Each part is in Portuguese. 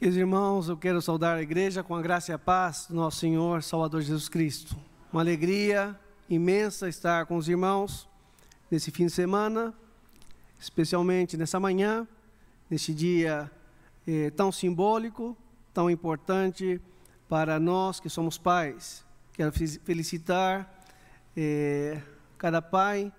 Queridos irmãos, eu quero saudar a igreja com a graça e a paz do nosso Senhor Salvador Jesus Cristo. Uma alegria imensa estar com os irmãos nesse fim de semana, especialmente nessa manhã, neste dia eh, tão simbólico, tão importante para nós que somos pais. Quero felicitar eh, cada pai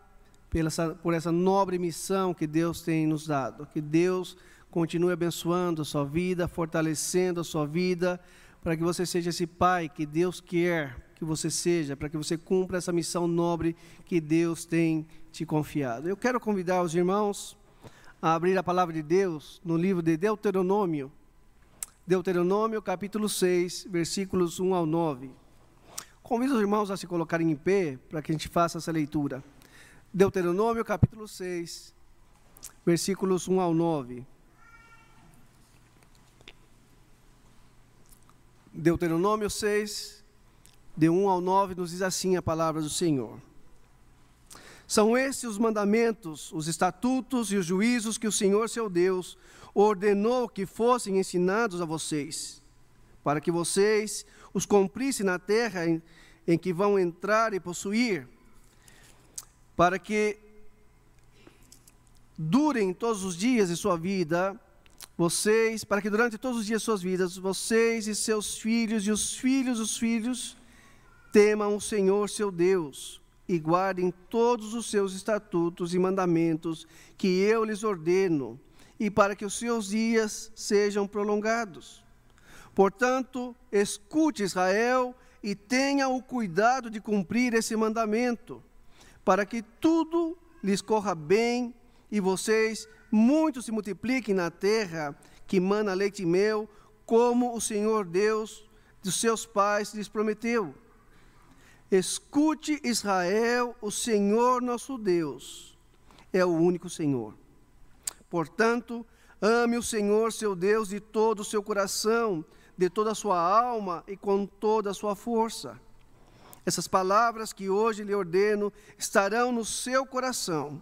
pela, por essa nobre missão que Deus tem nos dado. Que Deus continue abençoando a sua vida, fortalecendo a sua vida, para que você seja esse pai que Deus quer que você seja, para que você cumpra essa missão nobre que Deus tem te confiado. Eu quero convidar os irmãos a abrir a palavra de Deus no livro de Deuteronômio, Deuteronômio capítulo 6, versículos 1 ao 9. Convido os irmãos a se colocarem em pé para que a gente faça essa leitura. Deuteronômio capítulo 6, versículos 1 ao 9. Deuteronômio 6, de 1 ao 9, nos diz assim a palavra do Senhor. São estes os mandamentos, os estatutos e os juízos que o Senhor seu Deus ordenou que fossem ensinados a vocês, para que vocês os cumprissem na terra em, em que vão entrar e possuir, para que durem todos os dias de sua vida, vocês, para que durante todos os dias de suas vidas, vocês e seus filhos e os filhos dos filhos Temam o Senhor seu Deus e guardem todos os seus estatutos e mandamentos que eu lhes ordeno, e para que os seus dias sejam prolongados. Portanto, escute Israel e tenha o cuidado de cumprir esse mandamento, para que tudo lhes corra bem e vocês muito se multipliquem na terra que mana leite e mel, como o Senhor Deus dos seus pais lhes prometeu. Escute, Israel, o Senhor nosso Deus é o único Senhor. Portanto, ame o Senhor seu Deus de todo o seu coração, de toda a sua alma e com toda a sua força. Essas palavras que hoje lhe ordeno estarão no seu coração.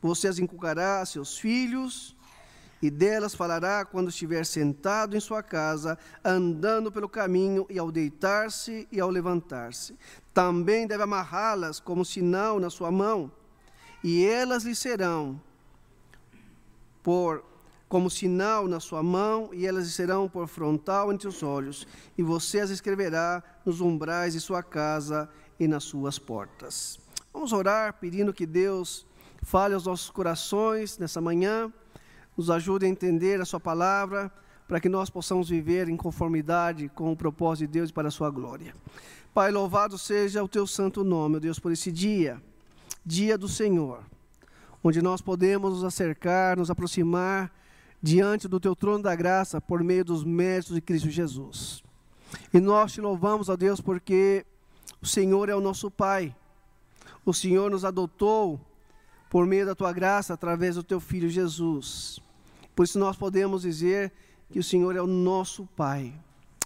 Você as inculcará a seus filhos e delas falará quando estiver sentado em sua casa, andando pelo caminho, e ao deitar-se e ao levantar-se. Também deve amarrá-las como sinal na sua mão, e elas lhe serão por como sinal na sua mão, e elas lhe serão por frontal entre os olhos, e você as escreverá nos umbrais de sua casa e nas suas portas. Vamos orar pedindo que Deus fale aos nossos corações nessa manhã nos ajude a entender a Sua palavra, para que nós possamos viver em conformidade com o propósito de Deus e para a Sua glória. Pai, louvado seja o Teu santo nome, Deus, por esse dia, dia do Senhor, onde nós podemos nos acercar, nos aproximar diante do Teu trono da graça por meio dos méritos de Cristo Jesus. E nós te louvamos, ó Deus, porque o Senhor é o nosso Pai. O Senhor nos adotou por meio da tua graça através do teu filho Jesus. Por isso nós podemos dizer que o Senhor é o nosso Pai,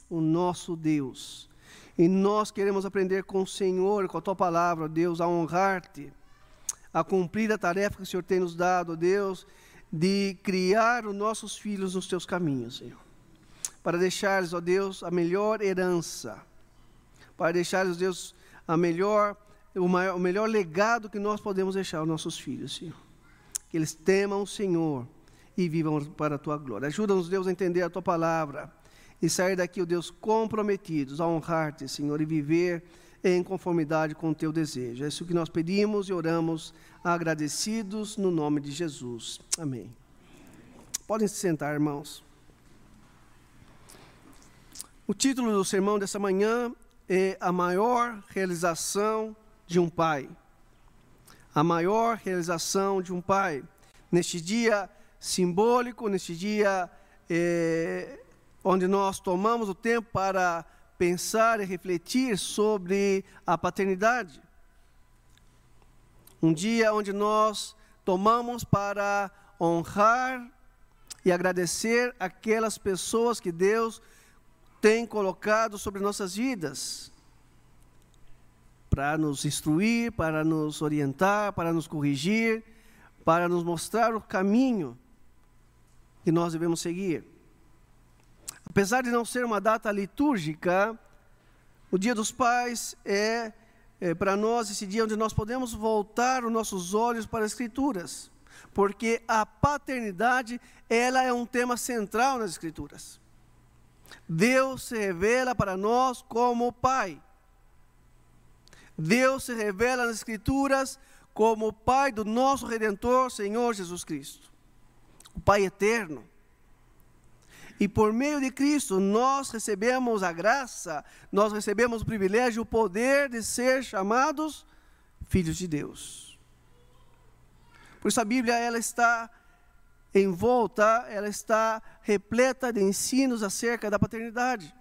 o nosso Deus. E nós queremos aprender com o Senhor, com a tua palavra, Deus, a honrar-te, a cumprir a tarefa que o Senhor tem nos dado, Deus, de criar os nossos filhos nos teus caminhos, Senhor. Para deixar-lhes, ó Deus, a melhor herança. Para deixar-lhes, Deus, a melhor, o, maior, o melhor legado que nós podemos deixar aos nossos filhos, Senhor. Que eles temam o Senhor e vivam para a tua glória. Ajuda-nos, Deus, a entender a tua palavra e sair daqui, ó Deus, comprometidos a honrar-te, Senhor, e viver em conformidade com o teu desejo. É isso que nós pedimos e oramos agradecidos no nome de Jesus. Amém. Podem se sentar, irmãos. O título do sermão dessa manhã é A Maior Realização de um Pai. A maior realização de um Pai. Neste dia simbólico, neste dia é, onde nós tomamos o tempo para pensar e refletir sobre a paternidade. Um dia onde nós tomamos para honrar e agradecer aquelas pessoas que Deus tem colocado sobre nossas vidas, para nos instruir, para nos orientar, para nos corrigir, para nos mostrar o caminho que nós devemos seguir. Apesar de não ser uma data litúrgica, o Dia dos Pais é, é para nós esse dia onde nós podemos voltar os nossos olhos para as Escrituras, porque a paternidade ela é um tema central nas Escrituras. Deus se revela para nós como Pai. Deus se revela nas Escrituras como o Pai do nosso Redentor, Senhor Jesus Cristo. O Pai eterno. E por meio de Cristo, nós recebemos a graça, nós recebemos o privilégio, o poder de ser chamados filhos de Deus. Por isso a Bíblia ela está envolta, ela está repleta de ensinos acerca da paternidade.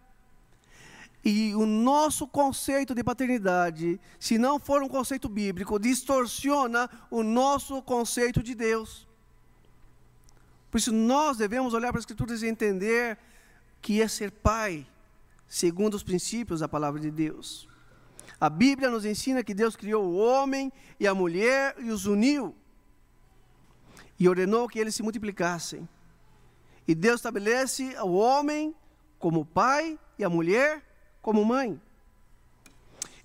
E o nosso conceito de paternidade, se não for um conceito bíblico, distorciona o nosso conceito de Deus. Por isso nós devemos olhar para as Escrituras e entender que é ser pai, segundo os princípios da palavra de Deus. A Bíblia nos ensina que Deus criou o homem e a mulher e os uniu. E ordenou que eles se multiplicassem. E Deus estabelece o homem como pai e a mulher como mãe.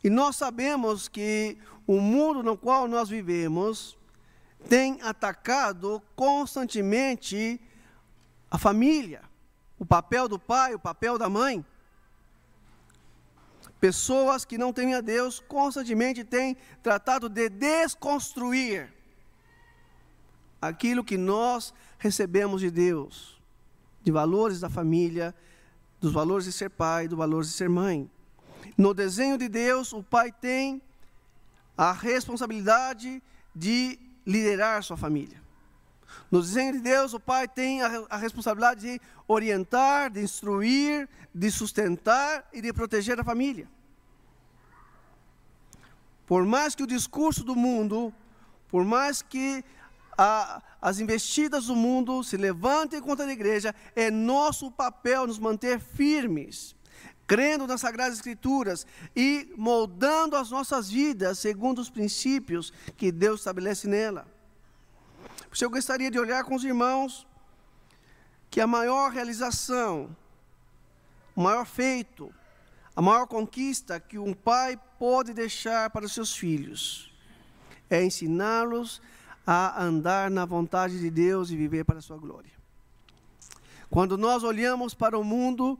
E nós sabemos que o mundo no qual nós vivemos tem atacado constantemente a família, o papel do pai, o papel da mãe. Pessoas que não temem a Deus constantemente têm tratado de desconstruir aquilo que nós recebemos de Deus, de valores da família, dos valores de ser pai, dos valores de ser mãe. No desenho de Deus, o pai tem a responsabilidade de liderar sua família. No desenho de Deus, o pai tem a, a, responsabilidade de orientar, de instruir, de sustentar e de proteger a família. Por mais que o discurso do mundo, por mais que a, as investidas do mundo se levantem contra a igreja, é nosso papel nos manter firmes, crendo nas Sagradas Escrituras e moldando as nossas vidas segundo os princípios que Deus estabelece nela. Por isso eu gostaria de olhar com os irmãos que a maior realização, o maior feito, a maior conquista que um pai pode deixar para os seus filhos é ensiná-los a andar na vontade de Deus e viver para a sua glória. Quando nós olhamos para o mundo,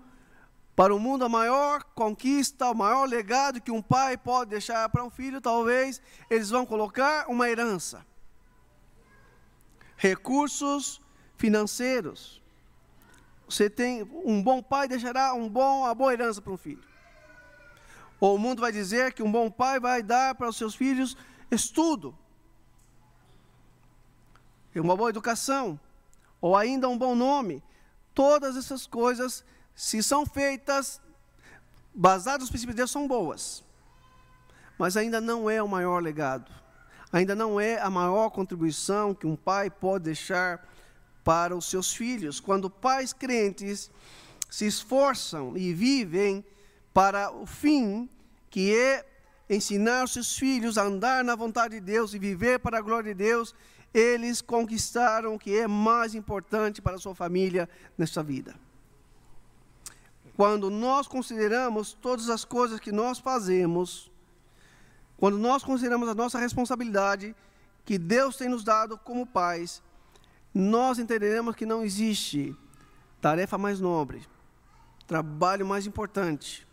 para o mundo a maior conquista, o maior legado que um pai pode deixar para um filho, talvez eles vão colocar uma herança. Recursos financeiros. Você tem um bom pai deixará um bom, uma boa herança para um filho. Ou o mundo vai dizer que um bom pai vai dar para os seus filhos estudo, uma boa educação, ou ainda um bom nome. Todas essas coisas, se são feitas baseadas nos princípios de Deus, são boas. Mas ainda não é o maior legado. Ainda não é a maior contribuição que um pai pode deixar para os seus filhos. Quando pais crentes se esforçam e vivem para o fim, que é ensinar os seus filhos a andar na vontade de Deus e viver para a glória de Deus, eles conquistaram o que é mais importante para a sua família nesta vida. Quando nós consideramos todas as coisas que nós fazemos, quando nós consideramos a nossa responsabilidade que Deus tem nos dado como pais, nós entenderemos que não existe tarefa mais nobre, trabalho mais importante,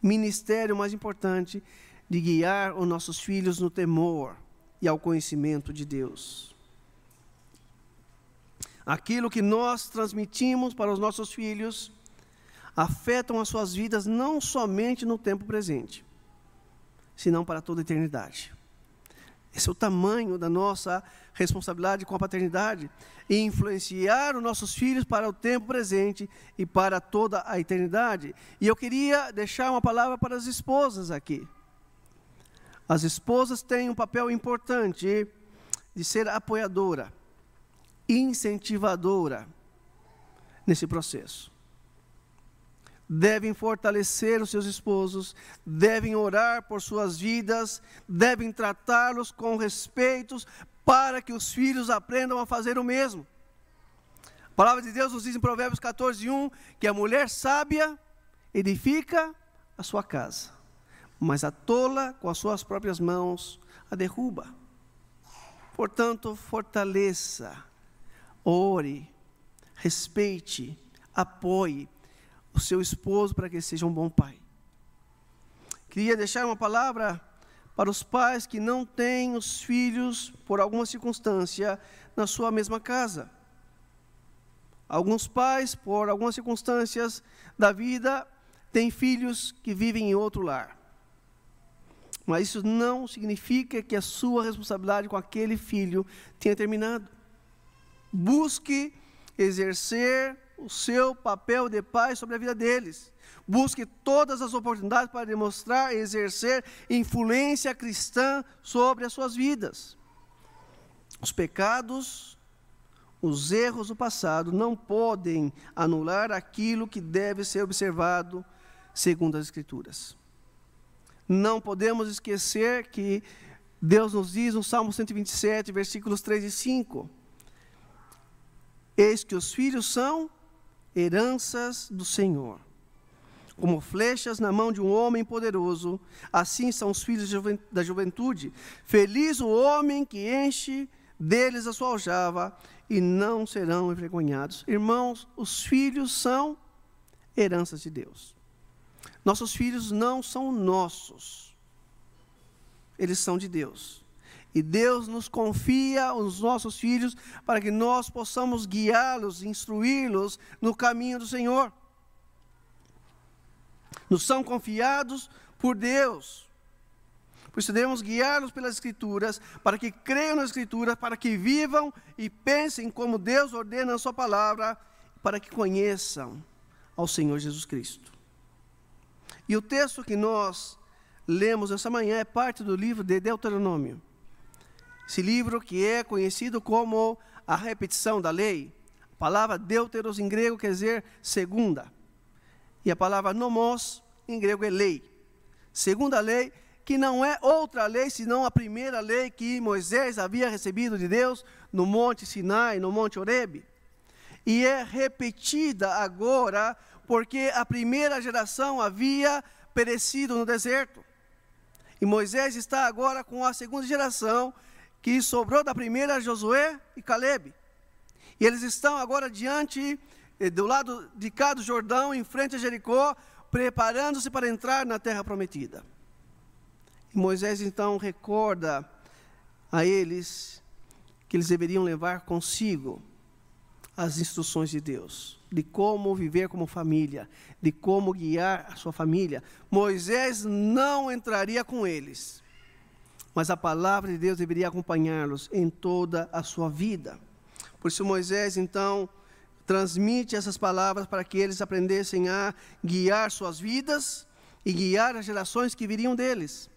ministério mais importante de guiar os nossos filhos no temor e ao conhecimento de Deus aquilo que nós transmitimos para os nossos filhos, afetam as suas vidas não somente no tempo presente, senão para toda a eternidade. Esse é o tamanho da nossa responsabilidade com a paternidade e influenciar os nossos filhos para o tempo presente e para toda a eternidade. E eu queria deixar uma palavra para as esposas aqui. As esposas têm um papel importante de ser apoiadora incentivadora nesse processo. Devem fortalecer os seus esposos, devem orar por suas vidas, devem tratá-los com respeito para que os filhos aprendam a fazer o mesmo. palavra de Deus nos diz em Provérbios 14, 1 que a mulher sábia edifica a sua casa, mas a tola com as suas próprias mãos a derruba. Portanto, fortaleça, ore, respeite, apoie o seu esposo para que ele seja um bom pai. Queria deixar uma palavra para os pais que não têm os filhos, por alguma circunstância, na sua mesma casa. Alguns pais, por algumas circunstâncias da vida, têm filhos que vivem em outro lar. Mas isso não significa que a sua responsabilidade com aquele filho tenha terminado. Busque exercer o seu papel de pai sobre a vida deles. Busque todas as oportunidades para demonstrar e exercer influência cristã sobre as suas vidas. Os pecados, os erros do passado não podem anular aquilo que deve ser observado segundo as Escrituras. Não podemos esquecer que Deus nos diz no Salmo 127, versículos 3 e 5: Eis que os filhos são heranças do Senhor. Como flechas na mão de um homem poderoso, assim são os filhos da juventude. Feliz o homem que enche deles a sua aljava e não serão envergonhados. Irmãos, os filhos são heranças de Deus. Nossos filhos não são nossos, eles são de Deus. E Deus nos confia os nossos filhos para que nós possamos guiá-los, instruí-los no caminho do Senhor. Nos são confiados por Deus. Por isso devemos guiá-los pelas Escrituras, para que creiam nas Escrituras, para que vivam e pensem como Deus ordena a Sua palavra, para que conheçam ao Senhor Jesus Cristo. E o texto que nós lemos essa manhã é parte do livro de Deuteronômio. Esse livro que é conhecido como a repetição da lei. A palavra deuteros em grego quer dizer segunda. E a palavra nomos em grego é lei. Segunda lei, que não é outra lei senão a primeira lei que Moisés havia recebido de Deus no Monte Sinai, no Monte Horebe. E é repetida agora porque a primeira geração havia perecido no deserto. E Moisés está agora com a segunda geração, que sobrou da primeira Josué e Caleb. E eles estão agora diante, eh, do lado de cá do Jordão, em frente a Jericó, preparando-se para entrar na terra prometida. E Moisés então recorda a eles que eles deveriam levar consigo as instruções de Deus de como viver como família, de como guiar a sua família. Moisés não entraria com eles, mas a palavra de Deus deveria acompanhá-los em toda a sua vida. Por isso, Moisés, então, transmite essas palavras para que eles aprendessem a guiar suas vidas e guiar as gerações que viriam deles,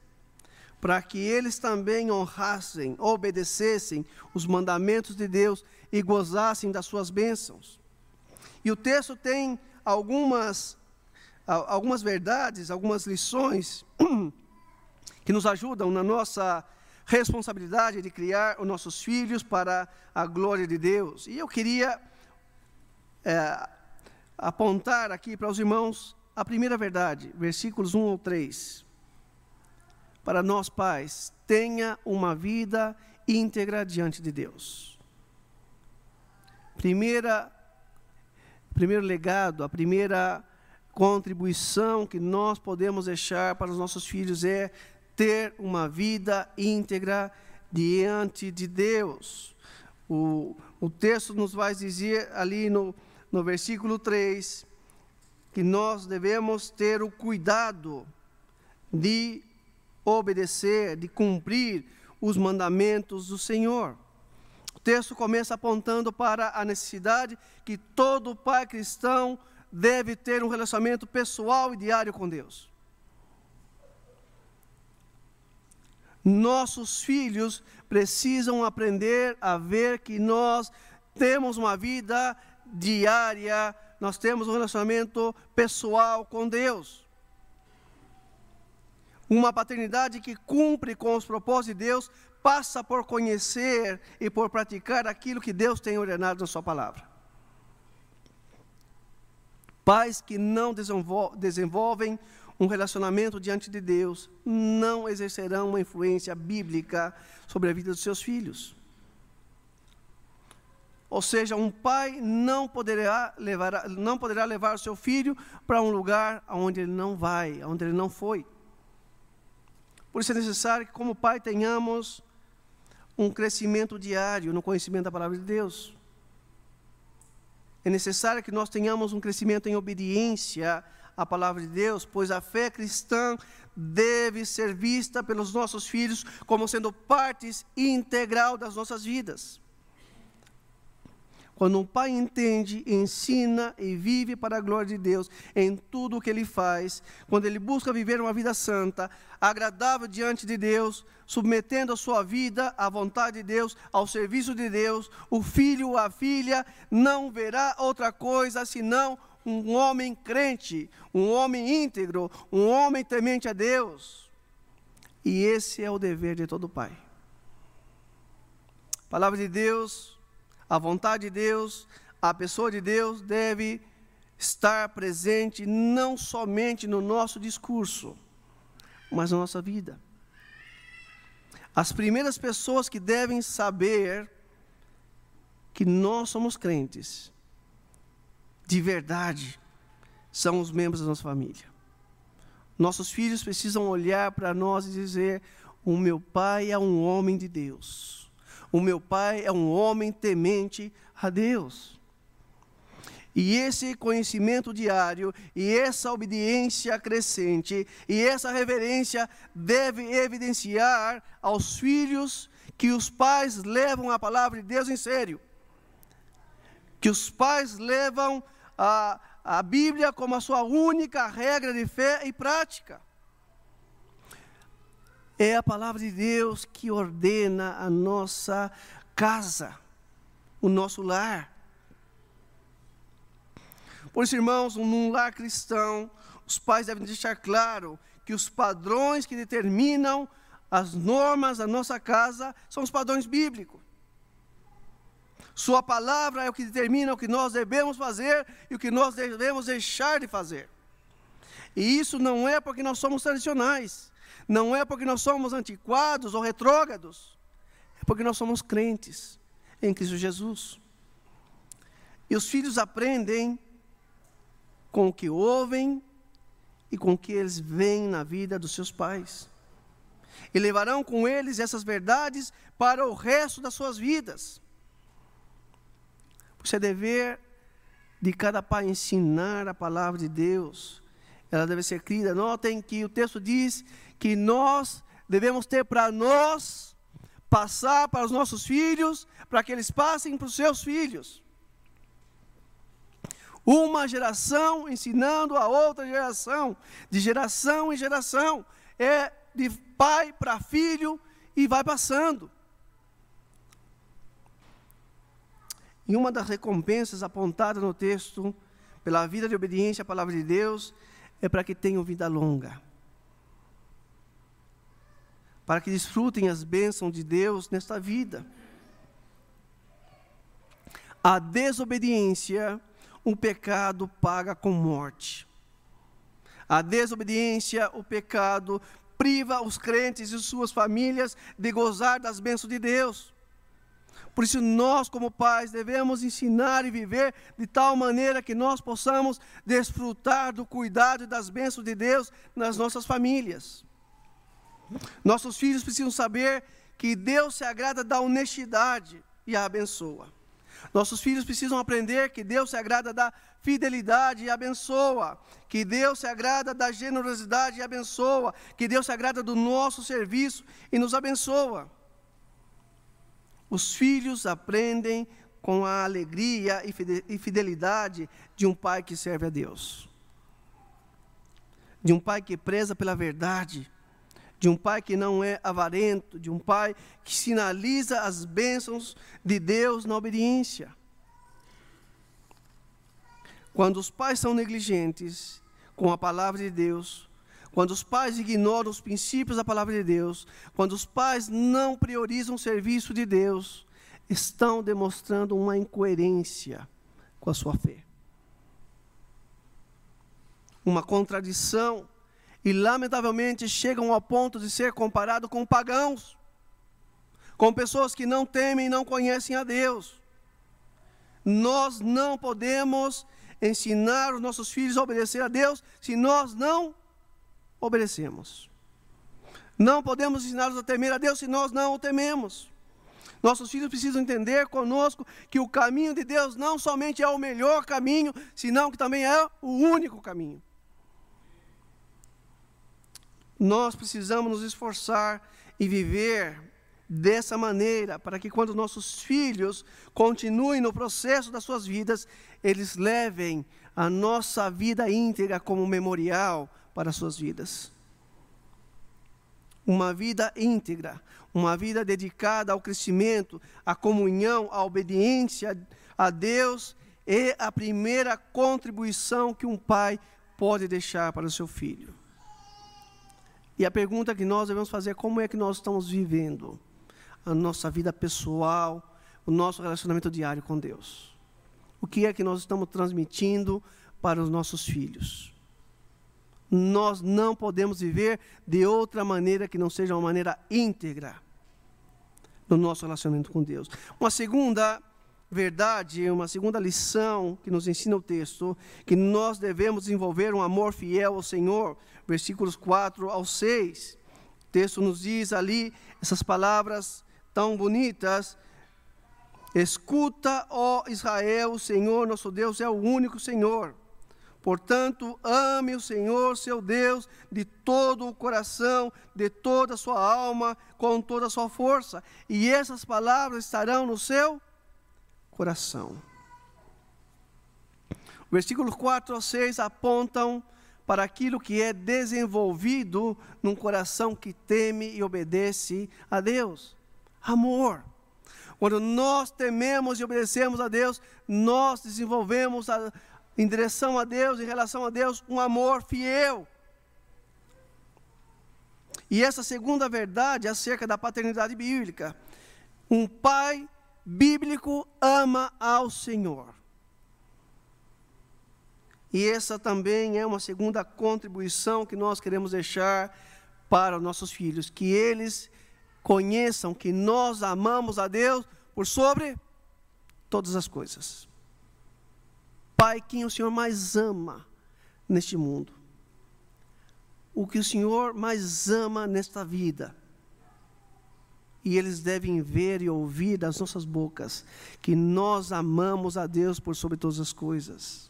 para que eles também honrassem, obedecessem os mandamentos de Deus e gozassem das suas bênçãos. E o texto tem algumas, algumas verdades, algumas lições que nos ajudam na nossa responsabilidade de criar os nossos filhos para a glória de Deus. E eu queria é, apontar aqui para os irmãos a primeira verdade, versículos 1 ou 3. Para nós, pais, tenha uma vida íntegra diante de Deus. Primeira primeiro legado, a primeira contribuição que nós podemos deixar para os nossos filhos é ter uma vida íntegra diante de Deus. O, o texto nos vai dizer ali no, no versículo 3 que nós devemos ter o cuidado de obedecer, de cumprir os mandamentos do Senhor. O texto começa apontando para a necessidade que todo pai cristão deve ter um relacionamento pessoal e diário com Deus. Nossos filhos precisam aprender a ver que nós temos uma vida diária, nós temos um relacionamento pessoal com Deus. Uma paternidade que cumpre com os propósitos de Deus passa por conhecer e por praticar aquilo que Deus tem ordenado na Sua palavra. Pais que não desenvolvem um relacionamento diante de Deus não exercerão uma influência bíblica sobre a vida dos seus filhos. Ou seja, um pai não poderá levar, não poderá levar o seu filho para um lugar onde ele não vai, onde ele não foi. Por isso é necessário que, como pai, tenhamos um crescimento diário no conhecimento da palavra de Deus. É necessário que nós tenhamos um crescimento em obediência à palavra de Deus, pois a fé cristã deve ser vista pelos nossos filhos como sendo partes integral das nossas vidas. Quando um pai entende, ensina e vive para a glória de Deus em tudo o que ele faz, quando ele busca viver uma vida santa, agradável diante de Deus, submetendo a sua vida à vontade de Deus, ao serviço de Deus, o filho ou a filha não verá outra coisa senão um homem crente, um homem íntegro, um homem temente a Deus. E esse é o dever de todo pai. A palavra de Deus a vontade de Deus, a pessoa de Deus deve estar presente não somente no nosso discurso, mas na nossa vida. As primeiras pessoas que devem saber que nós somos crentes, de verdade, são os membros da nossa família. Nossos filhos precisam olhar para nós e dizer: O meu pai é um homem de Deus. O meu pai é um homem temente a Deus. E esse conhecimento diário, e essa obediência crescente, e essa reverência deve evidenciar aos filhos que os pais levam a palavra de Deus em sério. Que os pais levam a, a Bíblia como a sua única regra de fé e prática. É a palavra de Deus que ordena a nossa casa, o nosso lar. Por isso, irmãos, num lar cristão, os pais devem deixar claro que os padrões que determinam as normas da nossa casa são os padrões bíblicos. Sua palavra é o que determina o que nós devemos fazer e o que nós devemos deixar de fazer. E isso não é porque nós somos tradicionais. Não é porque nós somos antiquados ou retrógrados, é porque nós somos crentes em Cristo Jesus. E os filhos aprendem com o que ouvem e com o que eles veem na vida dos seus pais. E levarão com eles essas verdades para o resto das suas vidas. Você é dever de cada pai ensinar a palavra de Deus. Ela deve ser crida. Notem que o texto diz que nós devemos ter para nós, passar para os nossos filhos, para que eles passem para os seus filhos. Uma geração ensinando a outra geração, de geração em geração, é de pai para filho e vai passando. E uma das recompensas apontadas no texto pela vida de obediência à palavra de Deus é para que tenham vida longa para que desfrutem as bênçãos de Deus nesta vida. A desobediência, o pecado paga com morte. A desobediência, o pecado, priva os crentes e suas famílias de gozar das bênçãos de Deus. Por isso, nós, como pais, devemos ensinar e viver de tal maneira que nós possamos desfrutar do cuidado e das bênçãos de Deus nas nossas famílias. Nossos filhos precisam saber que Deus se agrada da honestidade e a abençoa. Nossos filhos precisam aprender que Deus se agrada da fidelidade e abençoa, que Deus se agrada da generosidade e abençoa, que Deus se agrada do nosso serviço e nos abençoa. Os filhos aprendem com a alegria e fidelidade de um pai que serve a Deus, de um pai que preza pela verdade, de um pai que não é avarento, de um pai que sinaliza as bênçãos de Deus na obediência. Quando os pais são negligentes com a palavra de Deus, quando os pais ignoram os princípios da palavra de Deus, quando os pais não priorizam o serviço de Deus, estão demonstrando uma incoerência com a sua fé. uma contradição, e lamentavelmente chegam ao ponto de ser comparado com pagãos, com pessoas que não temem e não conhecem a Deus. Nós não podemos ensinar os nossos filhos a obedecer a Deus se nós não obedecemos. Não podemos ensiná-los a temer a Deus se nós não o tememos. Nossos filhos precisam entender conosco que o caminho de Deus não somente é o melhor caminho, senão que também é o único caminho. Nós precisamos nos esforçar e viver dessa maneira, para que quando nossos filhos continuem no processo das suas vidas, eles levem a nossa vida íntegra como memorial para as suas vidas. Uma vida íntegra, uma vida dedicada ao crescimento, à comunhão, à obediência a Deus é a primeira contribuição que um pai pode deixar para o seu filho. E a pergunta que nós devemos fazer é como é que nós estamos vivendo a nossa vida pessoal, o nosso relacionamento diário com Deus. O que é que nós estamos transmitindo para os nossos filhos? Nós não podemos viver de outra maneira que não seja uma maneira íntegra no nosso relacionamento com Deus. Uma segunda verdade, uma segunda lição que nos ensina o texto, que nós devemos desenvolver um amor fiel ao Senhor, versículos 4 ao 6. O texto nos diz ali essas palavras tão bonitas. Escuta, ó Israel, o Senhor nosso Deus é o único Senhor. Portanto, ame o Senhor, seu Deus, de todo o coração, de toda a sua alma, com toda a sua força, e essas palavras estarão no seu coração. Versículos 4 a 6 apontam para aquilo que é desenvolvido num coração que teme e obedece a Deus. Amor. Quando nós tememos e obedecemos a Deus, nós desenvolvemos a, em direção a Deus, em relação a Deus, um amor fiel. E essa segunda verdade acerca da paternidade bíblica. Um pai bíblico ama ao Senhor. E essa também é uma segunda contribuição que nós queremos deixar para os nossos filhos, que eles conheçam que nós amamos a Deus por sobre todas as coisas. Pai, quem o Senhor mais ama neste mundo? O que o Senhor mais ama nesta vida? E eles devem ver e ouvir das nossas bocas que nós amamos a Deus por sobre todas as coisas.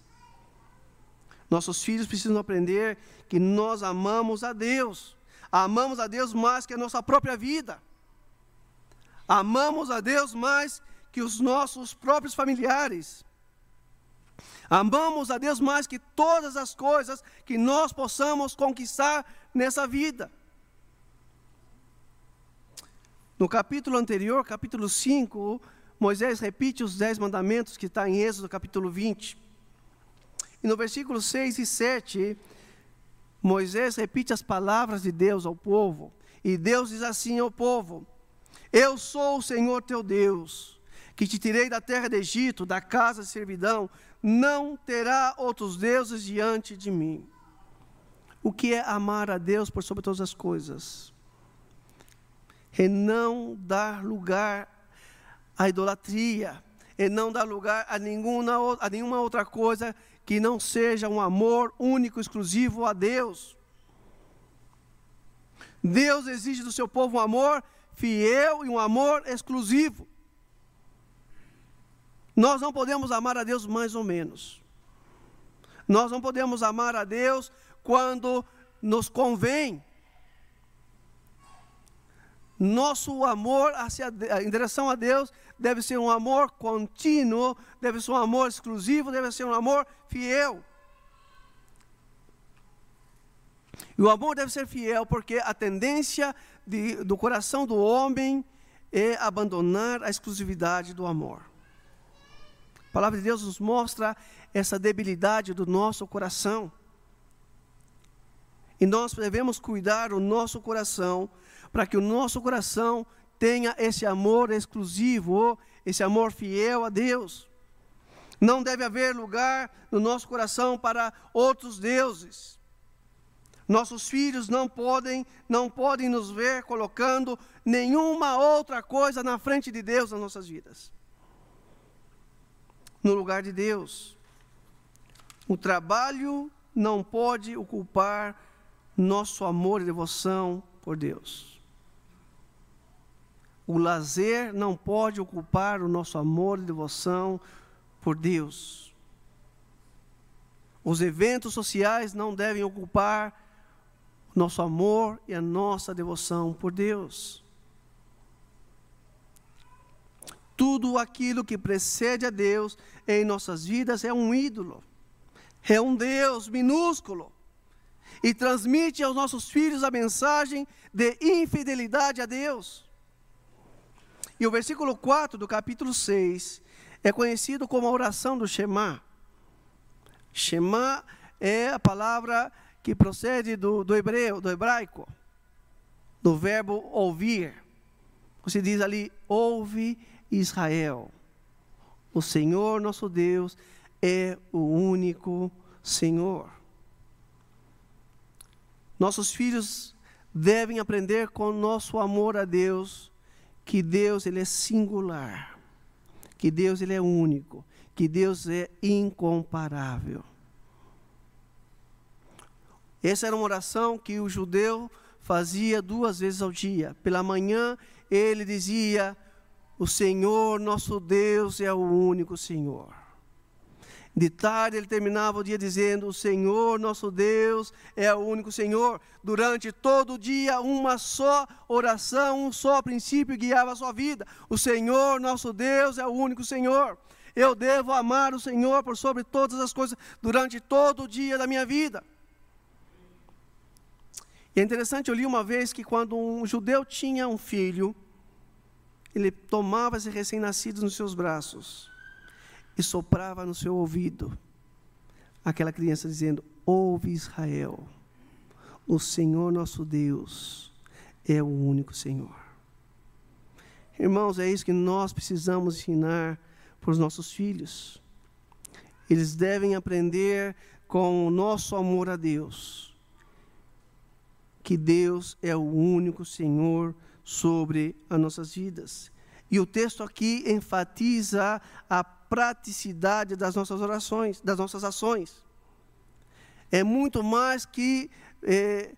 Nossos filhos precisam aprender que nós amamos a Deus. Amamos a Deus mais que a nossa própria vida. Amamos a Deus mais que os nossos próprios familiares. Amamos a Deus mais que todas as coisas que nós possamos conquistar nessa vida. No capítulo anterior, capítulo 5, Moisés repite os dez mandamentos que está em Êxodo capítulo 20. E no versículo 6 e 7, Moisés repite as palavras de Deus ao povo. E Deus diz assim ao povo: Eu sou o Senhor teu Deus, que te tirei da terra do Egito, da casa de servidão não terá outros deuses diante de mim. O que é amar a Deus por sobre todas as coisas? É não dar lugar à idolatria, é não dar lugar a nenhuma, a nenhuma outra coisa que não seja um amor único, exclusivo a Deus. Deus exige do seu povo um amor fiel e um amor exclusivo. Nós não podemos amar a Deus mais ou menos. Nós não podemos amar a Deus quando nos convém. Nosso amor em direção a Deus deve ser um amor contínuo, deve ser um amor exclusivo, deve ser um amor fiel. E o amor deve ser fiel porque a tendência de, do coração do homem é abandonar a exclusividade do amor. A palavra de Deus nos mostra essa debilidade do nosso coração. E nós devemos cuidar o nosso coração, para que o nosso coração tenha esse amor exclusivo, esse amor fiel a Deus. Não deve haver lugar no nosso coração para outros deuses. Nossos filhos não podem, não podem nos ver colocando nenhuma outra coisa na frente de Deus nas nossas vidas. No lugar de Deus. O trabalho não pode ocupar nosso amor e devoção por Deus. O lazer não pode ocupar o nosso amor e devoção por Deus. Os eventos sociais não devem ocupar nosso amor e a nossa devoção por Deus. Tudo aquilo que precede a Deus em nossas vidas é um ídolo, é um Deus minúsculo e transmite aos nossos filhos a mensagem de infidelidade a Deus. E o versículo 4 do capítulo 6 é conhecido como a oração do Shema. Shema é a palavra que procede do, do hebreu, do hebraico, do verbo ouvir. Você diz ali, ouve Israel. O Senhor nosso Deus é o único Senhor. Nossos filhos devem aprender com nosso amor a Deus que Deus ele é singular, que Deus ele é único, que Deus é incomparável. Essa era uma oração que o judeu fazia duas vezes ao dia. Pela manhã ele dizia: O Senhor nosso Deus é o único Senhor. De tarde ele terminava o dia dizendo: O Senhor nosso Deus é o único Senhor. Durante todo o dia, uma só oração, um só princípio guiava a sua vida: O Senhor nosso Deus é o único Senhor. Eu devo amar o Senhor por sobre todas as coisas durante todo o dia da minha vida. E é interessante, eu li uma vez que quando um judeu tinha um filho, ele tomava esse recém-nascido nos seus braços e soprava no seu ouvido aquela criança dizendo: Ouve Israel, o Senhor nosso Deus é o único Senhor. Irmãos, é isso que nós precisamos ensinar para os nossos filhos. Eles devem aprender com o nosso amor a Deus que Deus é o único Senhor sobre as nossas vidas. E o texto aqui enfatiza a praticidade das nossas orações, das nossas ações. É muito mais que é,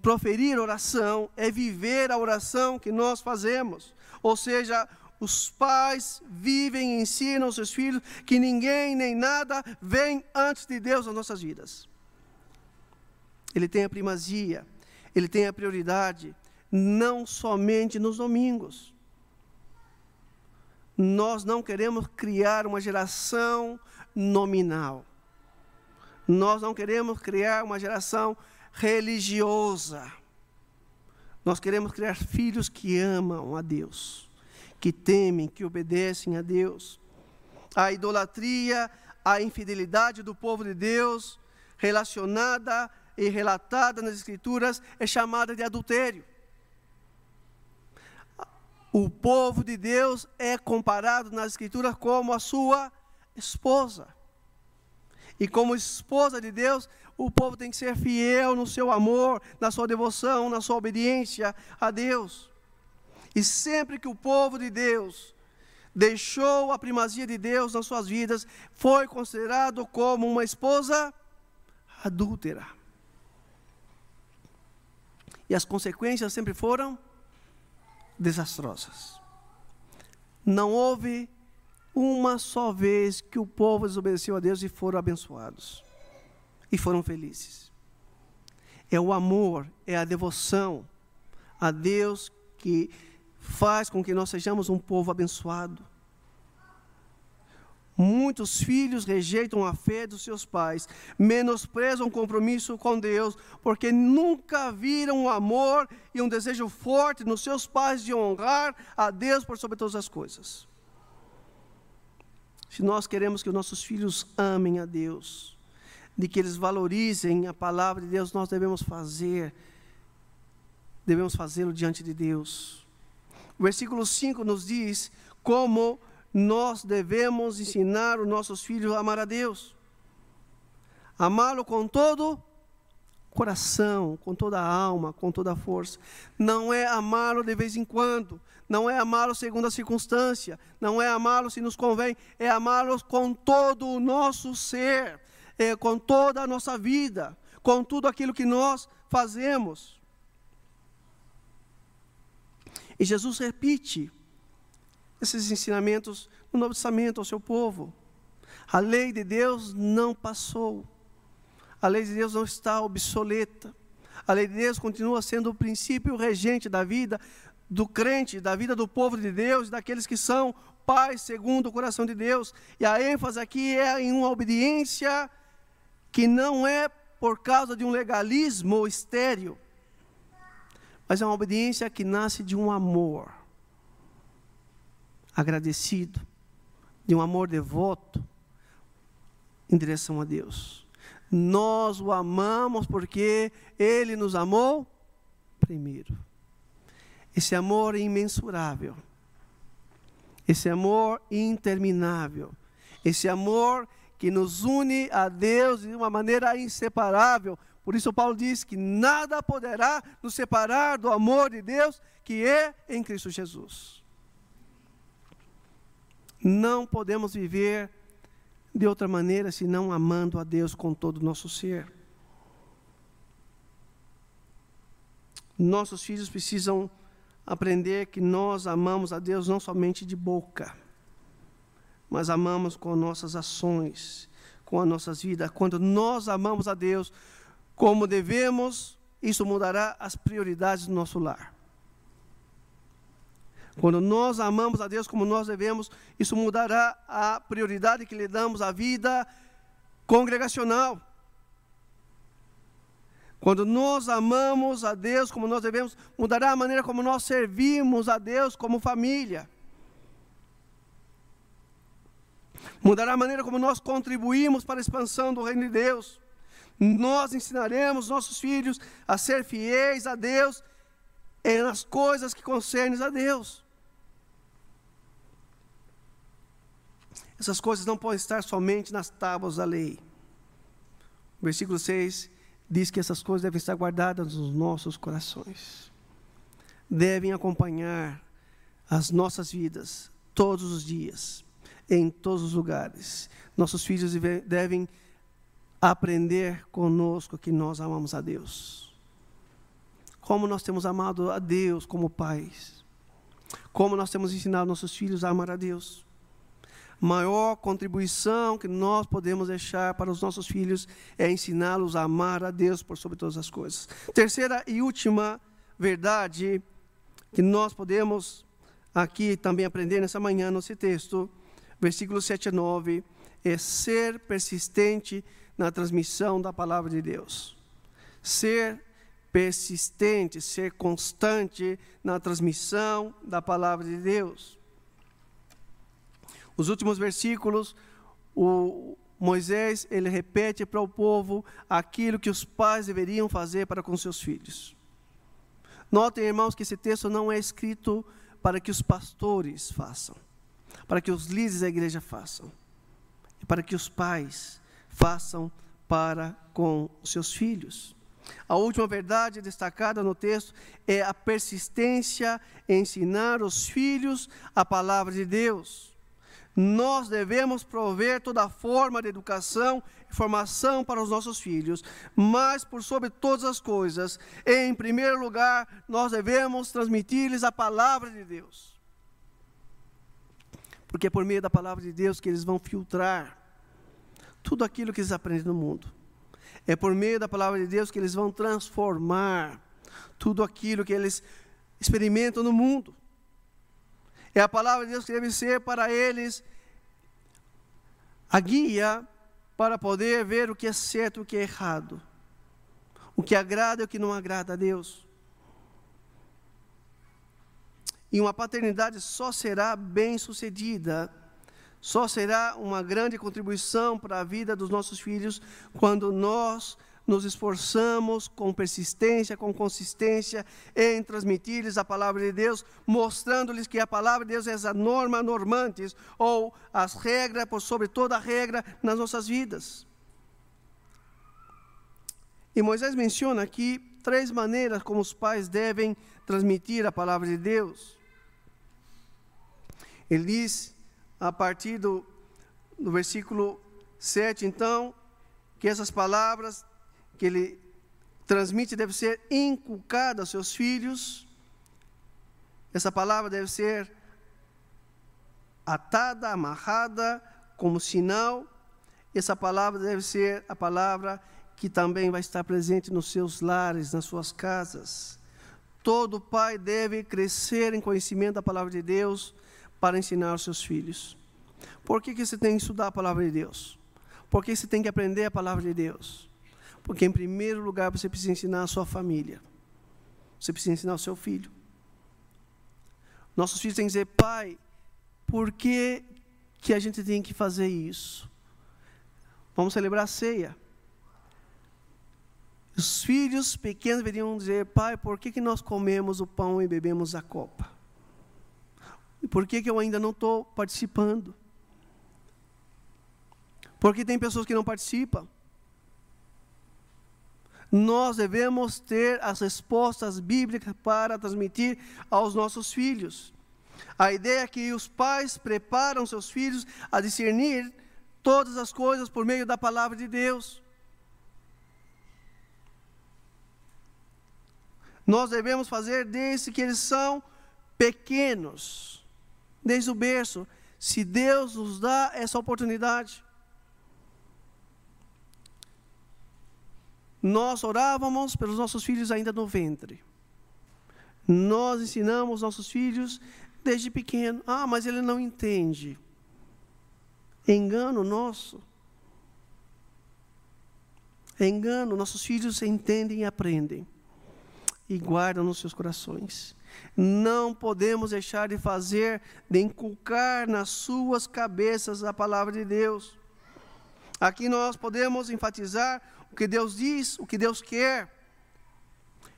proferir oração, é viver a oração que nós fazemos. Ou seja, os pais vivem e ensinam aos seus filhos que ninguém nem nada vem antes de Deus nas nossas vidas. Ele tem a primazia ele tem a prioridade não somente nos domingos. Nós não queremos criar uma geração nominal. Nós não queremos criar uma geração religiosa. Nós queremos criar filhos que amam a Deus, que temem, que obedecem a Deus. A idolatria, a infidelidade do povo de Deus relacionada e relatada nas Escrituras é chamada de adultério. O povo de Deus é comparado nas Escrituras como a sua esposa. E como esposa de Deus, o povo tem que ser fiel no seu amor, na sua devoção, na sua obediência a Deus. E sempre que o povo de Deus deixou a primazia de Deus nas suas vidas, foi considerado como uma esposa adúltera. E as consequências sempre foram desastrosas. Não houve uma só vez que o povo desobedeceu a Deus e foram abençoados. E foram felizes. É o amor, é a devoção a Deus que faz com que nós sejamos um povo abençoado. Muitos filhos rejeitam a fé dos seus pais, menosprezam o compromisso com Deus, porque nunca viram um amor e um desejo forte nos seus pais de honrar a Deus por sobre todas as coisas. Se nós queremos que os nossos filhos amem a Deus, de que eles valorizem a palavra de Deus, nós devemos fazer, devemos fazê-lo diante de Deus. O versículo 5 nos diz como nós devemos ensinar os nossos filhos a amar a Deus. Amá-lo com todo coração, com toda a alma, com toda a força. Não é amá-lo de vez em quando, não é amá-lo segundo a circunstância, não é amá-lo se nos convém, é amá-lo com todo o nosso ser, é, com toda a nossa vida, com tudo aquilo que nós fazemos. E Jesus repite esses ensinamentos no Novo Testamento ao seu povo. A lei de Deus não passou. A lei de Deus não está obsoleta. A lei de Deus continua sendo o princípio regente da vida do crente, da vida do povo de Deus, daqueles que são pais segundo o coração de Deus. E a ênfase aqui é em uma obediência que não é por causa de um legalismo estéreo, mas é uma obediência que nasce de um amor agradecido, de um amor devoto em direção a Deus. Nós o amamos porque ele nos amou primeiro. Esse amor é imensurável. Esse amor interminável. Esse amor que nos une a Deus de uma maneira inseparável. Por isso Paulo diz que nada poderá nos separar do amor de Deus que é em Cristo Jesus. Não podemos viver de outra maneira senão amando a Deus com todo o nosso ser. Nossos filhos precisam aprender que nós amamos a Deus não somente de boca, mas amamos com nossas ações, com as nossas vidas. Quando nós amamos a Deus como devemos, isso mudará as prioridades do nosso lar. Quando nós amamos a Deus como nós devemos, isso mudará a prioridade que lhe damos à vida congregacional. Quando nós amamos a Deus como nós devemos, mudará a maneira como nós servimos a Deus como família. Mudará a maneira como nós contribuímos para a expansão do reino de Deus. Nós ensinaremos nossos filhos a ser fiéis a Deus nas coisas que concernem a Deus. Essas coisas não podem estar somente nas tábuas da lei. O versículo 6 diz que essas coisas devem estar guardadas nos nossos corações. Devem acompanhar as nossas vidas todos os dias, em todos os lugares. Nossos filhos devem aprender conosco que nós amamos a Deus. Como nós temos amado a Deus como pais. Como nós temos ensinado nossos filhos a amar a Deus maior contribuição que nós podemos deixar para os nossos filhos é ensiná-los a amar a Deus por sobre todas as coisas. Terceira e última verdade que nós podemos aqui também aprender nessa manhã, nesse texto, versículos 7 a 9, é ser persistente na transmissão da palavra de Deus. Ser persistente, ser constante na transmissão da palavra de Deus. Os últimos versículos, o Moisés, ele repete para o povo aquilo que os pais deveriam fazer para com seus filhos. Notem, irmãos, que esse texto não é escrito para que os pastores façam, para que os líderes da igreja façam, para que os pais façam para com seus filhos. A última verdade destacada no texto é a persistência em ensinar os filhos a palavra de Deus nós devemos prover toda forma de educação e formação para os nossos filhos, mas por sobre todas as coisas, em primeiro lugar, nós devemos transmitir-lhes a palavra de Deus. Porque é por meio da palavra de Deus que eles vão filtrar tudo aquilo que eles aprendem no mundo. É por meio da palavra de Deus que eles vão transformar tudo aquilo que eles experimentam no mundo. É a palavra de Deus que deve ser para eles a guia para poder ver o que é certo e o que é errado. O que agrada e o que não agrada a Deus. E uma paternidade só será bem sucedida, só será uma grande contribuição para a vida dos nossos filhos quando nós nos esforçamos com persistência, com consistência em transmitir-lhes a palavra de Deus, mostrando-lhes que a palavra de Deus é a norma normantes, ou as regras por sobre toda a regra nas nossas vidas. E Moisés menciona aqui três maneiras como os pais devem transmitir a palavra de Deus. Ele diz, a partir do, do versículo 7, então, que essas palavras que ele transmite devem ser inculcadas aos seus filhos. Essa palavra deve ser atada, amarrada como sinal. Essa palavra deve ser a palavra que também vai estar presente nos seus lares, nas suas casas. Todo pai deve crescer em conhecimento da palavra de Deus para ensinar aos seus filhos. Por que, que você tem que estudar a palavra de Deus? Por que você tem que aprender a palavra de Deus? Porque, em primeiro lugar, você precisa ensinar a sua família. Você precisa ensinar o seu filho. Nossos filhos têm que dizer, pai, por que, que a gente tem que fazer isso? Vamos celebrar a ceia. Os filhos pequenos deveriam dizer, pai, por que, que nós comemos o pão e bebemos a copa? E por que, que eu ainda não estou participando? Porque tem pessoas que não participam. Nós devemos ter as respostas bíblicas para transmitir aos nossos filhos. A ideia é que os pais preparam seus filhos a discernir todas as coisas por meio da palavra de Deus. Nós devemos fazer desde que eles são pequenos, desde o berço, se Deus nos dá essa oportunidade. Nós orávamos pelos nossos filhos ainda no ventre. Nós ensinamos nossos filhos desde pequeno. Ah, mas ele não entende. Engano nosso. Engano, nossos filhos entendem e aprendem. E guardam nos seus corações. Não podemos deixar de fazer, de inculcar nas suas cabeças a palavra de Deus. Aqui nós podemos enfatizar o que Deus diz, o que Deus quer,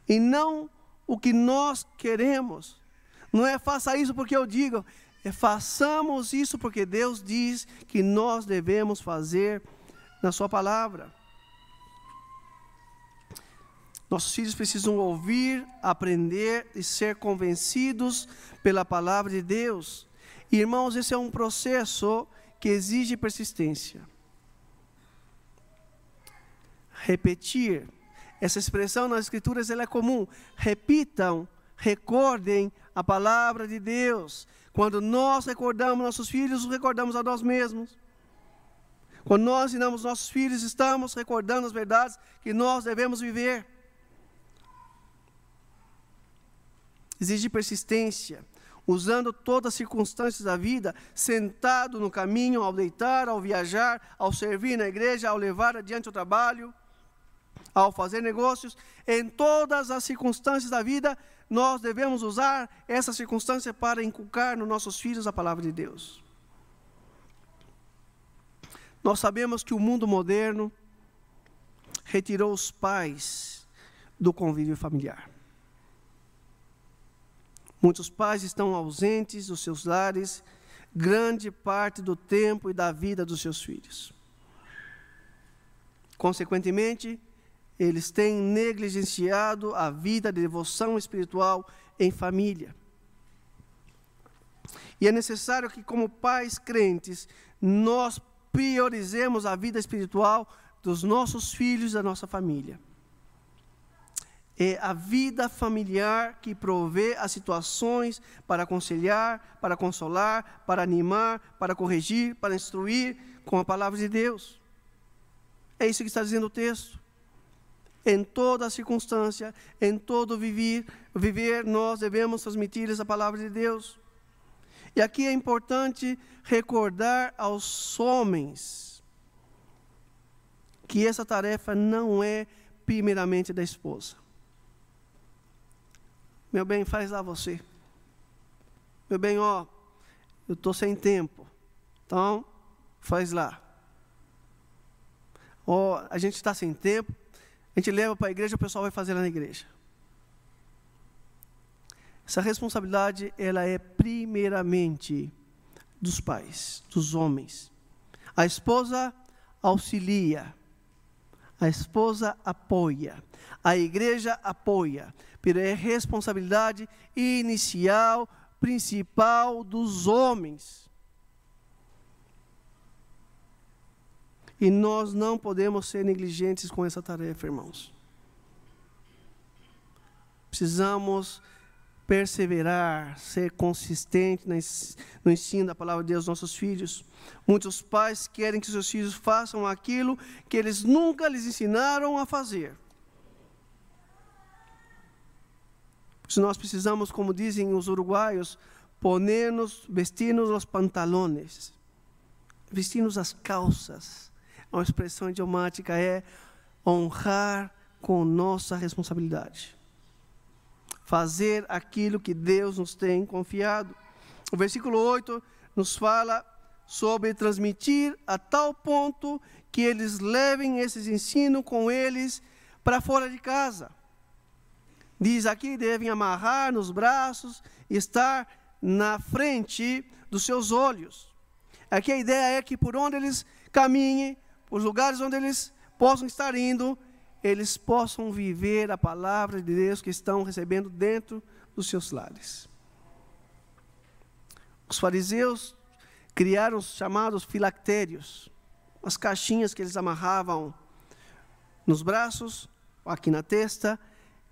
e não o que nós queremos. Não é faça isso porque eu digo, é façamos isso porque Deus diz que nós devemos fazer na Sua palavra. Nossos filhos precisam ouvir, aprender e ser convencidos pela palavra de Deus. Irmãos, esse é um processo que exige persistência repetir. Essa expressão nas Escrituras ela é comum. Repitam, recordem a palavra de Deus. Quando nós recordamos nossos filhos, recordamos a nós mesmos. Quando nós ensinamos nossos filhos, estamos recordando as verdades que nós devemos viver. Exige persistência, usando todas as circunstâncias da vida, sentado no caminho, ao deitar, ao viajar, ao servir na igreja, ao levar adiante o trabalho ao fazer negócios, em todas as circunstâncias da vida, nós devemos usar essa circunstância para inculcar nos nossos filhos a palavra de Deus. Nós sabemos que o mundo moderno retirou os pais do convívio familiar. Muitos pais estão ausentes dos seus lares grande parte do tempo e da vida dos seus filhos. Consequentemente, eles têm negligenciado a vida de devoção espiritual em família. E é necessário que, como pais crentes, nós priorizemos a vida espiritual dos nossos filhos da nossa família. É a vida familiar que provê as situações para aconselhar, para consolar, para animar, para corrigir, para instruir com a palavra de Deus. É isso que está dizendo o texto. Em toda circunstância, em todo viver, viver, nós devemos transmitir essa palavra de Deus. E aqui é importante recordar aos homens que essa tarefa não é primeiramente da esposa. Meu bem, faz lá você. Meu bem, ó, eu estou sem tempo. Então, faz lá. Ó, a gente está sem tempo, a gente leva para a igreja, o pessoal vai fazer lá na igreja. Essa responsabilidade, ela é primeiramente dos pais, dos homens. A esposa auxilia, a esposa apoia, a igreja apoia, mas é responsabilidade inicial, principal dos homens. E nós não podemos ser negligentes com essa tarefa, irmãos. Precisamos perseverar, ser consistente no ensino da palavra de Deus aos nossos filhos. Muitos pais querem que seus filhos façam aquilo que eles nunca lhes ensinaram a fazer. Se nós precisamos, como dizem os uruguaios, vestir-nos os pantalones, vestir-nos as calças. A expressão idiomática é honrar com nossa responsabilidade fazer aquilo que Deus nos tem confiado. O versículo 8 nos fala sobre transmitir a tal ponto que eles levem esses ensinos com eles para fora de casa. Diz aqui: devem amarrar nos braços e estar na frente dos seus olhos. Aqui a ideia é que por onde eles caminhem, os lugares onde eles possam estar indo, eles possam viver a palavra de Deus que estão recebendo dentro dos seus lares. Os fariseus criaram os chamados filactérios, as caixinhas que eles amarravam nos braços, aqui na testa,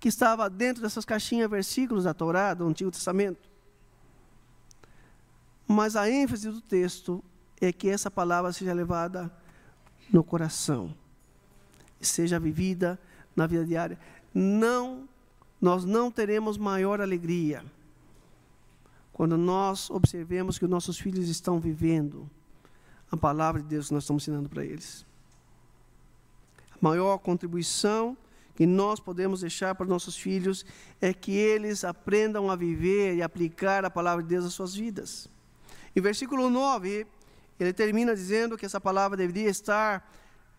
que estava dentro dessas caixinhas versículos da Torá, do Antigo Testamento. Mas a ênfase do texto é que essa palavra seja levada no coração seja vivida na vida diária. Não, nós não teremos maior alegria quando nós observemos que os nossos filhos estão vivendo a palavra de Deus que nós estamos ensinando para eles. A maior contribuição que nós podemos deixar para os nossos filhos é que eles aprendam a viver e aplicar a palavra de Deus às suas vidas. Em versículo 9, ele termina dizendo que essa palavra deveria estar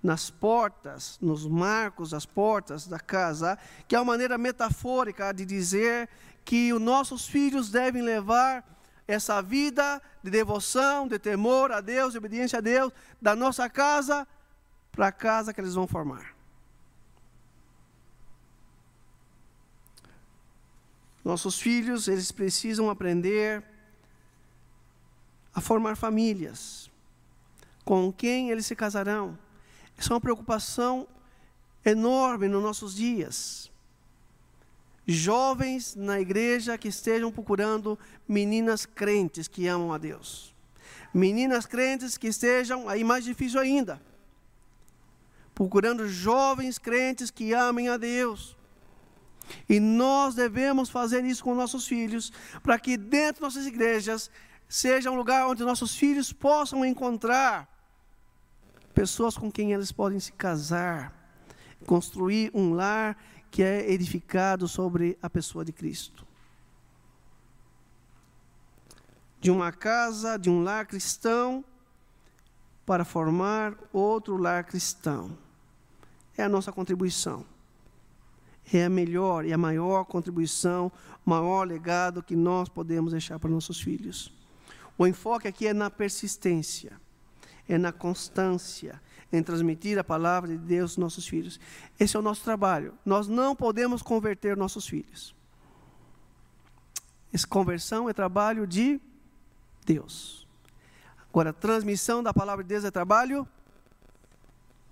nas portas, nos marcos das portas da casa, que é uma maneira metafórica de dizer que os nossos filhos devem levar essa vida de devoção, de temor a Deus, de obediência a Deus, da nossa casa para a casa que eles vão formar. Nossos filhos, eles precisam aprender a formar famílias. Com quem eles se casarão? Isso é uma preocupação enorme nos nossos dias. Jovens na igreja que estejam procurando meninas crentes que amam a Deus. Meninas crentes que estejam, aí mais difícil ainda, procurando jovens crentes que amem a Deus. E nós devemos fazer isso com nossos filhos, para que dentro das nossas igrejas seja um lugar onde nossos filhos possam encontrar pessoas com quem eles podem se casar, construir um lar que é edificado sobre a pessoa de Cristo. De uma casa, de um lar cristão, para formar outro lar cristão. É a nossa contribuição. É a melhor e a maior contribuição, maior legado que nós podemos deixar para nossos filhos. O enfoque aqui é na persistência é na constância em transmitir a palavra de Deus aos nossos filhos. Esse é o nosso trabalho. Nós não podemos converter nossos filhos. Essa conversão é trabalho de Deus. Agora, a transmissão da palavra de Deus é trabalho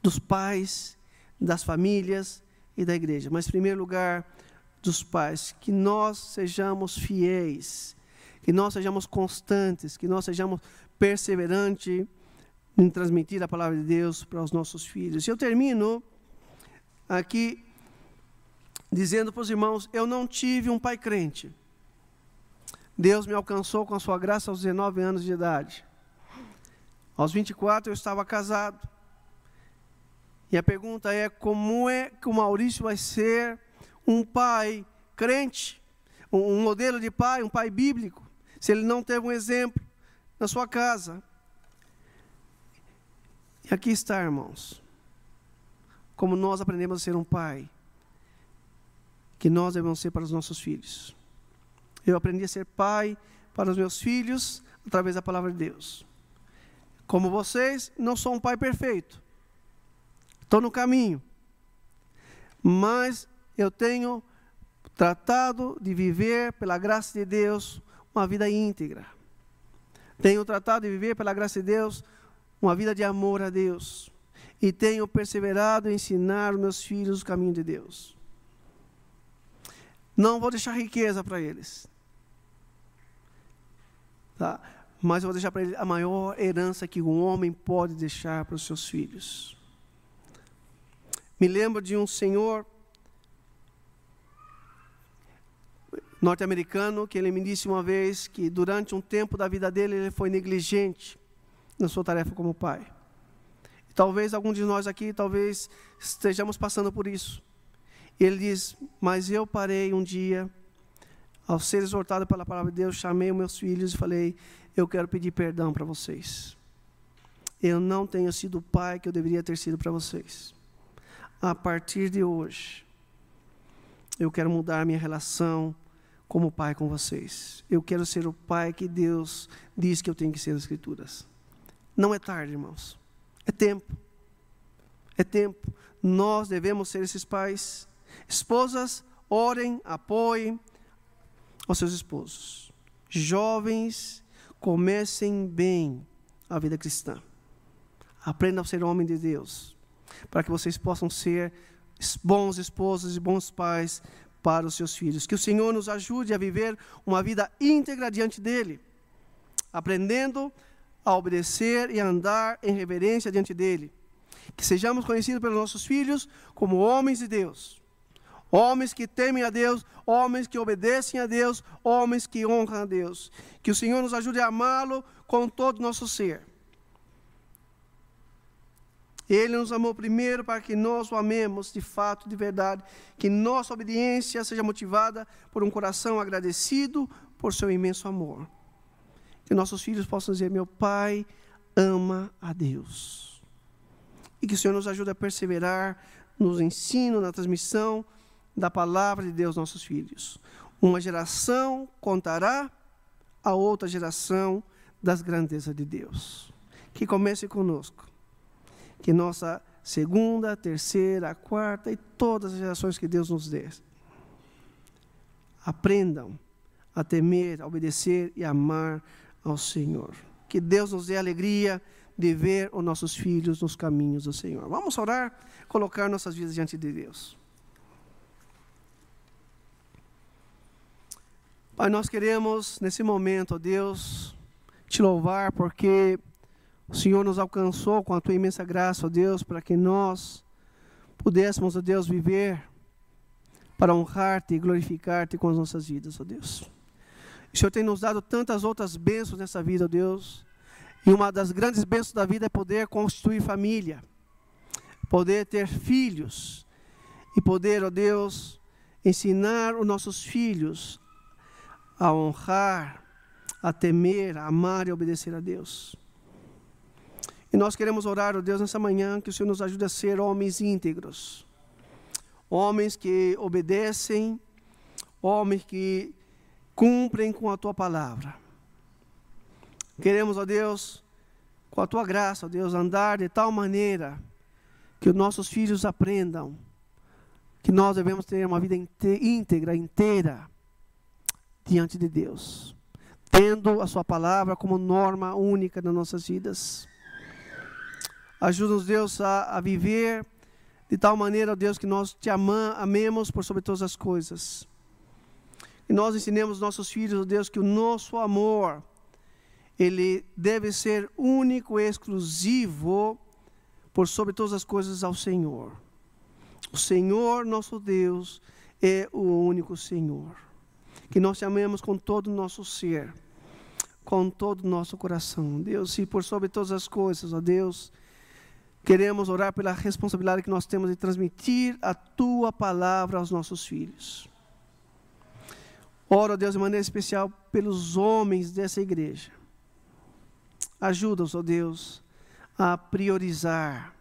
dos pais, das famílias e da igreja. Mas, em primeiro lugar, dos pais, que nós sejamos fiéis, que nós sejamos constantes, que nós sejamos perseverantes em transmitir a palavra de Deus para os nossos filhos. Eu termino aqui dizendo para os irmãos: eu não tive um pai crente. Deus me alcançou com a sua graça aos 19 anos de idade. Aos 24 eu estava casado. E a pergunta é: como é que o Maurício vai ser um pai crente? Um modelo de pai, um pai bíblico, se ele não teve um exemplo na sua casa. E aqui está, irmãos, como nós aprendemos a ser um pai, que nós devemos ser para os nossos filhos. Eu aprendi a ser pai para os meus filhos através da palavra de Deus. Como vocês, não sou um pai perfeito. Estou no caminho. Mas eu tenho tratado de viver, pela graça de Deus, uma vida íntegra. Tenho tratado de viver, pela graça de Deus, uma vida de amor a Deus e tenho perseverado em ensinar os meus filhos o caminho de Deus. Não vou deixar riqueza para eles. Tá? Mas eu vou deixar para eles a maior herança que um homem pode deixar para os seus filhos. Me lembro de um senhor norte-americano que ele me disse uma vez que durante um tempo da vida dele ele foi negligente na sua tarefa como pai. Talvez algum de nós aqui, talvez estejamos passando por isso. Ele diz: Mas eu parei um dia, ao ser exortado pela palavra de Deus, chamei os meus filhos e falei: Eu quero pedir perdão para vocês. Eu não tenho sido o pai que eu deveria ter sido para vocês. A partir de hoje, eu quero mudar minha relação como pai com vocês. Eu quero ser o pai que Deus diz que eu tenho que ser nas Escrituras. Não é tarde, irmãos. É tempo. É tempo. Nós devemos ser esses pais. Esposas, orem, apoiem os seus esposos. Jovens, comecem bem a vida cristã. Aprendam a ser homem de Deus, para que vocês possam ser bons esposos e bons pais para os seus filhos. Que o Senhor nos ajude a viver uma vida íntegra diante dele, aprendendo a obedecer e a andar em reverência diante dele. Que sejamos conhecidos pelos nossos filhos como homens de Deus. Homens que temem a Deus, homens que obedecem a Deus, homens que honram a Deus. Que o Senhor nos ajude a amá-lo com todo o nosso ser. Ele nos amou primeiro para que nós o amemos de fato, de verdade. Que nossa obediência seja motivada por um coração agradecido por seu imenso amor. Que nossos filhos possam dizer: Meu pai ama a Deus. E que o Senhor nos ajude a perseverar nos ensino, na transmissão da palavra de Deus aos nossos filhos. Uma geração contará a outra geração das grandezas de Deus. Que comece conosco. Que nossa segunda, terceira, quarta e todas as gerações que Deus nos dê aprendam a temer, a obedecer e amar ao Senhor. Que Deus nos dê alegria de ver os nossos filhos nos caminhos do Senhor. Vamos orar, colocar nossas vidas diante de Deus. Pai, nós queremos nesse momento, ó Deus, te louvar porque o Senhor nos alcançou com a tua imensa graça, ó Deus, para que nós pudéssemos, ó Deus, viver para honrar-te e glorificar-te com as nossas vidas, ó Deus. O Senhor tem nos dado tantas outras bênçãos nessa vida, ó Deus. E uma das grandes bênçãos da vida é poder constituir família, poder ter filhos e poder, ó Deus, ensinar os nossos filhos a honrar, a temer, a amar e obedecer a Deus. E nós queremos orar, ó Deus, nessa manhã, que o Senhor nos ajude a ser homens íntegros, homens que obedecem, homens que cumprem com a tua palavra. Queremos, ó Deus, com a tua graça, ó Deus, andar de tal maneira que os nossos filhos aprendam que nós devemos ter uma vida íntegra, inteira, diante de Deus, tendo a Sua palavra como norma única nas nossas vidas. Ajuda-nos, Deus, a, a, viver de tal maneira, Deus, que nós te ama, amemos por sobre todas as coisas e nós ensinemos nossos filhos, Deus, que o nosso amor, ele deve ser único e exclusivo por sobre todas as coisas ao Senhor. O Senhor, nosso Deus, é o único Senhor. Que nós te amemos com todo o nosso ser, com todo o nosso coração. Deus, e por sobre todas as coisas, ó Deus, queremos orar pela responsabilidade que nós temos de transmitir a tua palavra aos nossos filhos. Oro, Deus, de maneira especial pelos homens dessa igreja. Ajuda-os, ó Deus, a priorizar,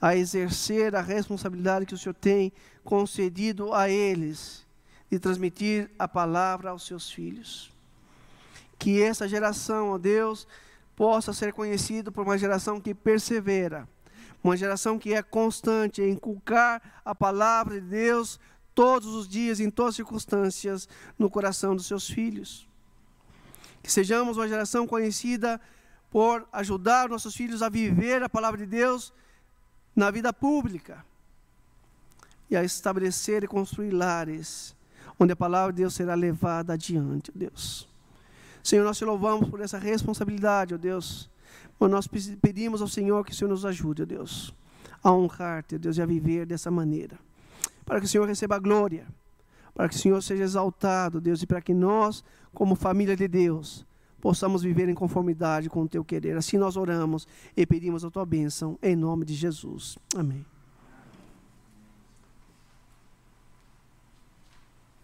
a exercer a responsabilidade que o Senhor tem concedido a eles de transmitir a palavra aos seus filhos. Que essa geração, ó Deus, possa ser conhecida por uma geração que persevera, uma geração que é constante em inculcar a palavra de Deus todos os dias, em todas as circunstâncias, no coração dos seus filhos. Que sejamos uma geração conhecida por ajudar nossos filhos a viver a palavra de Deus na vida pública e a estabelecer e construir lares onde a palavra de Deus será levada adiante, Deus. Senhor, nós te louvamos por essa responsabilidade, ó Deus. Nós pedimos ao Senhor que o Senhor nos ajude, ó Deus, a honrar-te, ó Deus, e a viver dessa maneira para que o Senhor receba a glória, para que o Senhor seja exaltado, Deus, e para que nós, como família de Deus, possamos viver em conformidade com o teu querer. Assim nós oramos e pedimos a tua bênção, em nome de Jesus. Amém.